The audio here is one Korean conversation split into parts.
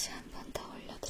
다시 한번더 올려드릴게요.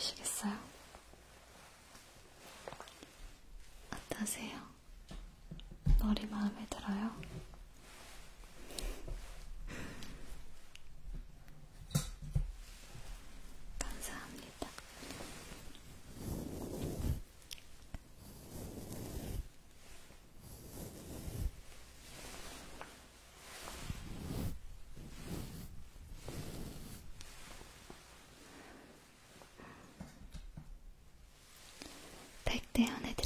보시겠어요? 어떠세요? était un être